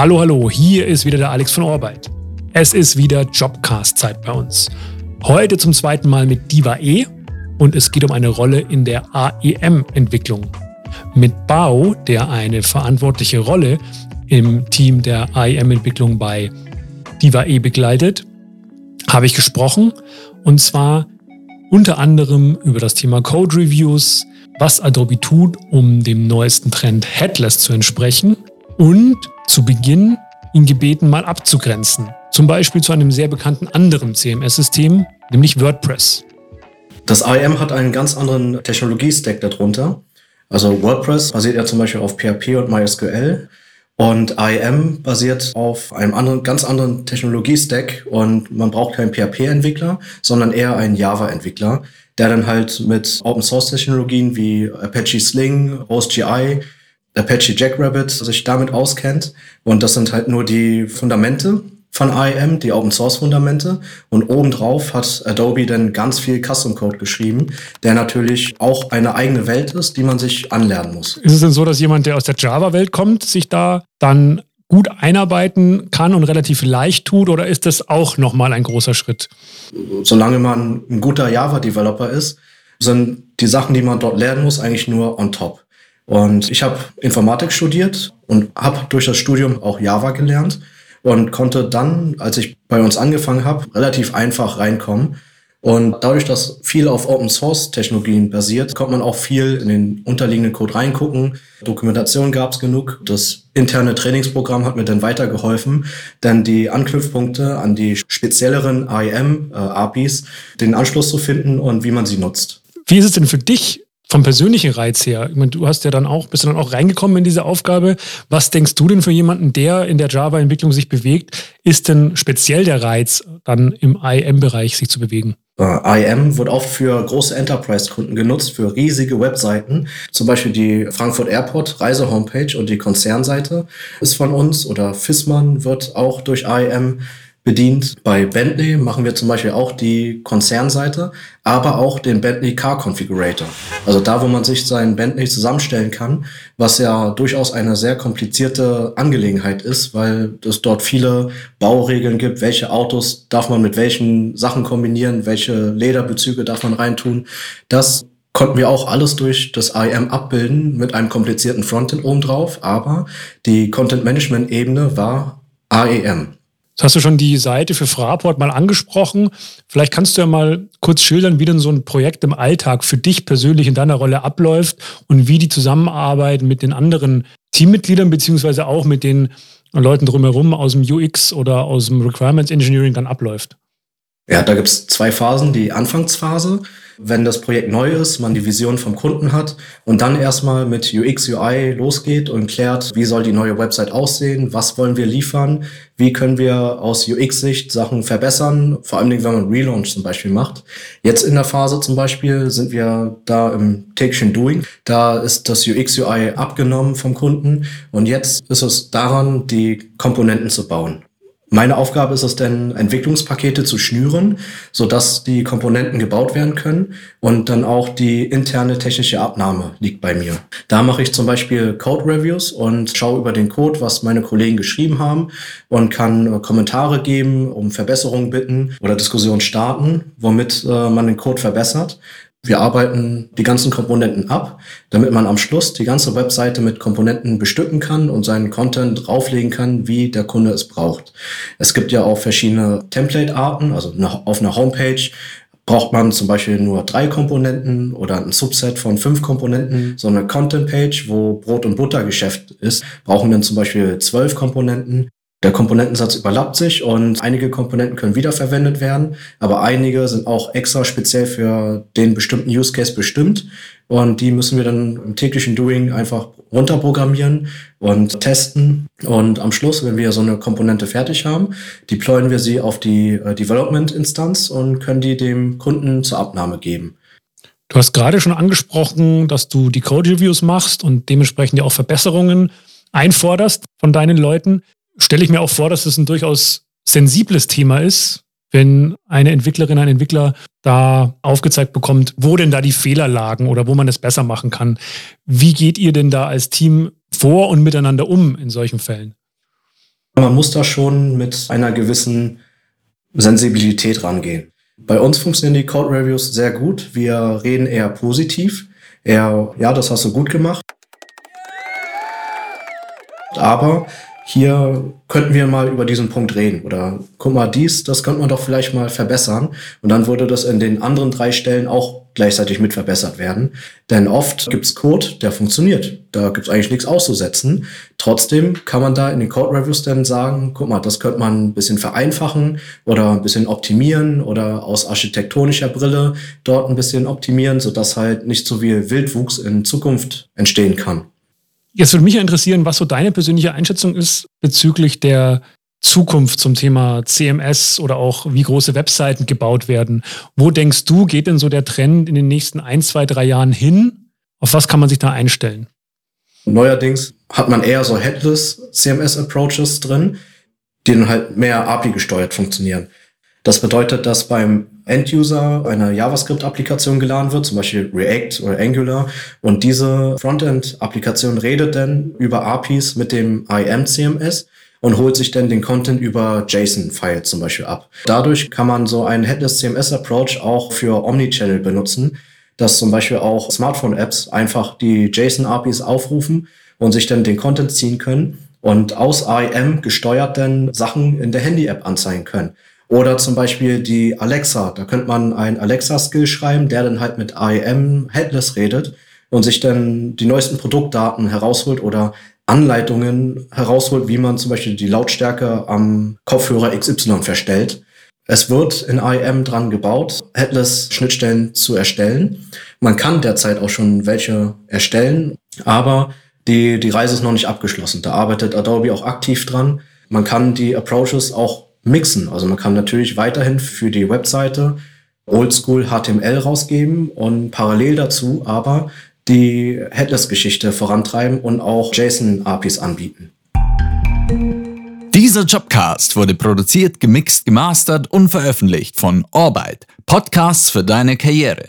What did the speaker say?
Hallo, hallo, hier ist wieder der Alex von Orbeit. Es ist wieder Jobcast-Zeit bei uns. Heute zum zweiten Mal mit Diva E und es geht um eine Rolle in der AEM-Entwicklung. Mit Bao, der eine verantwortliche Rolle im Team der AEM-Entwicklung bei Diva E begleitet, habe ich gesprochen und zwar unter anderem über das Thema Code Reviews, was Adobe tut, um dem neuesten Trend Headless zu entsprechen und zu Beginn ihn gebeten, mal abzugrenzen. Zum Beispiel zu einem sehr bekannten anderen CMS-System, nämlich WordPress. Das IAM hat einen ganz anderen Technologie-Stack darunter. Also WordPress basiert ja zum Beispiel auf PHP und MySQL und IAM basiert auf einem anderen, ganz anderen Technologie-Stack und man braucht keinen PHP-Entwickler, sondern eher einen Java-Entwickler, der dann halt mit Open-Source-Technologien wie Apache Sling, HostGI Apache Jackrabbit sich damit auskennt. Und das sind halt nur die Fundamente von IAM, die Open Source Fundamente. Und obendrauf hat Adobe dann ganz viel Custom Code geschrieben, der natürlich auch eine eigene Welt ist, die man sich anlernen muss. Ist es denn so, dass jemand, der aus der Java-Welt kommt, sich da dann gut einarbeiten kann und relativ leicht tut oder ist das auch nochmal ein großer Schritt? Solange man ein guter Java-Developer ist, sind die Sachen, die man dort lernen muss, eigentlich nur on top. Und ich habe Informatik studiert und habe durch das Studium auch Java gelernt und konnte dann, als ich bei uns angefangen habe, relativ einfach reinkommen. Und dadurch, dass viel auf Open Source Technologien basiert, konnte man auch viel in den unterliegenden Code reingucken. Dokumentation gab es genug. Das interne Trainingsprogramm hat mir dann weitergeholfen, dann die Anknüpfpunkte an die spezielleren IAM-APIs, äh, den Anschluss zu finden und wie man sie nutzt. Wie ist es denn für dich vom persönlichen Reiz her, ich meine, du hast ja dann auch, bist du dann auch reingekommen in diese Aufgabe. Was denkst du denn für jemanden, der in der Java-Entwicklung sich bewegt? Ist denn speziell der Reiz, dann im IM-Bereich sich zu bewegen? IM wird oft für große Enterprise-Kunden genutzt, für riesige Webseiten. Zum Beispiel die Frankfurt Airport Reise-Homepage und die Konzernseite ist von uns oder Fissmann wird auch durch IM bedient. Bei Bentley machen wir zum Beispiel auch die Konzernseite, aber auch den Bentley Car Configurator. Also da, wo man sich sein Bentley zusammenstellen kann, was ja durchaus eine sehr komplizierte Angelegenheit ist, weil es dort viele Bauregeln gibt, welche Autos darf man mit welchen Sachen kombinieren, welche Lederbezüge darf man reintun. Das konnten wir auch alles durch das IAM abbilden mit einem komplizierten Frontend obendrauf, aber die Content Management Ebene war AEM. Jetzt hast du schon die Seite für Fraport mal angesprochen. Vielleicht kannst du ja mal kurz schildern, wie denn so ein Projekt im Alltag für dich persönlich in deiner Rolle abläuft und wie die Zusammenarbeit mit den anderen Teammitgliedern beziehungsweise auch mit den Leuten drumherum aus dem UX oder aus dem Requirements Engineering dann abläuft. Ja, da gibt es zwei Phasen. Die Anfangsphase, wenn das Projekt neu ist, man die Vision vom Kunden hat und dann erstmal mit UX, UI losgeht und klärt, wie soll die neue Website aussehen, was wollen wir liefern, wie können wir aus UX-Sicht Sachen verbessern, vor allem wenn man Relaunch zum Beispiel macht. Jetzt in der Phase zum Beispiel sind wir da im täglichen Doing. Da ist das UX, UI abgenommen vom Kunden und jetzt ist es daran, die Komponenten zu bauen. Meine Aufgabe ist es denn, Entwicklungspakete zu schnüren, sodass die Komponenten gebaut werden können und dann auch die interne technische Abnahme liegt bei mir. Da mache ich zum Beispiel Code Reviews und schaue über den Code, was meine Kollegen geschrieben haben und kann äh, Kommentare geben, um Verbesserungen bitten oder Diskussionen starten, womit äh, man den Code verbessert. Wir arbeiten die ganzen Komponenten ab, damit man am Schluss die ganze Webseite mit Komponenten bestücken kann und seinen Content drauflegen kann, wie der Kunde es braucht. Es gibt ja auch verschiedene Template-Arten, also auf einer Homepage braucht man zum Beispiel nur drei Komponenten oder ein Subset von fünf Komponenten. So eine Content-Page, wo Brot- und Buttergeschäft ist, brauchen dann zum Beispiel zwölf Komponenten. Der Komponentensatz überlappt sich und einige Komponenten können wiederverwendet werden, aber einige sind auch extra speziell für den bestimmten Use Case bestimmt und die müssen wir dann im täglichen Doing einfach runterprogrammieren und testen und am Schluss, wenn wir so eine Komponente fertig haben, deployen wir sie auf die äh, Development-Instanz und können die dem Kunden zur Abnahme geben. Du hast gerade schon angesprochen, dass du die Code-Reviews machst und dementsprechend ja auch Verbesserungen einforderst von deinen Leuten stelle ich mir auch vor, dass es ein durchaus sensibles Thema ist, wenn eine Entwicklerin, ein Entwickler da aufgezeigt bekommt, wo denn da die Fehler lagen oder wo man es besser machen kann. Wie geht ihr denn da als Team vor und miteinander um in solchen Fällen? Man muss da schon mit einer gewissen Sensibilität rangehen. Bei uns funktionieren die Code Reviews sehr gut. Wir reden eher positiv. Eher, ja, das hast du gut gemacht. Aber hier könnten wir mal über diesen Punkt reden. Oder guck mal, dies, das könnte man doch vielleicht mal verbessern. Und dann würde das in den anderen drei Stellen auch gleichzeitig mit verbessert werden. Denn oft gibt's Code, der funktioniert. Da gibt's eigentlich nichts auszusetzen. Trotzdem kann man da in den Code-Reviews dann sagen, guck mal, das könnte man ein bisschen vereinfachen oder ein bisschen optimieren oder aus architektonischer Brille dort ein bisschen optimieren, sodass halt nicht so viel Wildwuchs in Zukunft entstehen kann. Jetzt würde mich interessieren, was so deine persönliche Einschätzung ist bezüglich der Zukunft zum Thema CMS oder auch wie große Webseiten gebaut werden. Wo denkst du, geht denn so der Trend in den nächsten ein, zwei, drei Jahren hin? Auf was kann man sich da einstellen? Neuerdings hat man eher so Headless CMS Approaches drin, die dann halt mehr API gesteuert funktionieren. Das bedeutet, dass beim End-User eine JavaScript-Applikation geladen wird, zum Beispiel React oder Angular, und diese Frontend-Applikation redet dann über APIs mit dem IM-CMS und holt sich dann den Content über JSON-File zum Beispiel ab. Dadurch kann man so einen Headless CMS-Approach auch für Omnichannel benutzen, dass zum Beispiel auch Smartphone-Apps einfach die JSON-APIs aufrufen und sich dann den Content ziehen können und aus IM gesteuert dann Sachen in der Handy-App anzeigen können. Oder zum Beispiel die Alexa. Da könnte man ein Alexa-Skill schreiben, der dann halt mit IM Headless redet und sich dann die neuesten Produktdaten herausholt oder Anleitungen herausholt, wie man zum Beispiel die Lautstärke am Kopfhörer XY verstellt. Es wird in IM dran gebaut, Headless-Schnittstellen zu erstellen. Man kann derzeit auch schon welche erstellen, aber die, die Reise ist noch nicht abgeschlossen. Da arbeitet Adobe auch aktiv dran. Man kann die Approaches auch mixen. Also man kann natürlich weiterhin für die Webseite Oldschool HTML rausgeben und parallel dazu aber die Headless-Geschichte vorantreiben und auch JSON-APIs anbieten. Dieser Jobcast wurde produziert, gemixt, gemastert und veröffentlicht von Orbit. Podcasts für deine Karriere.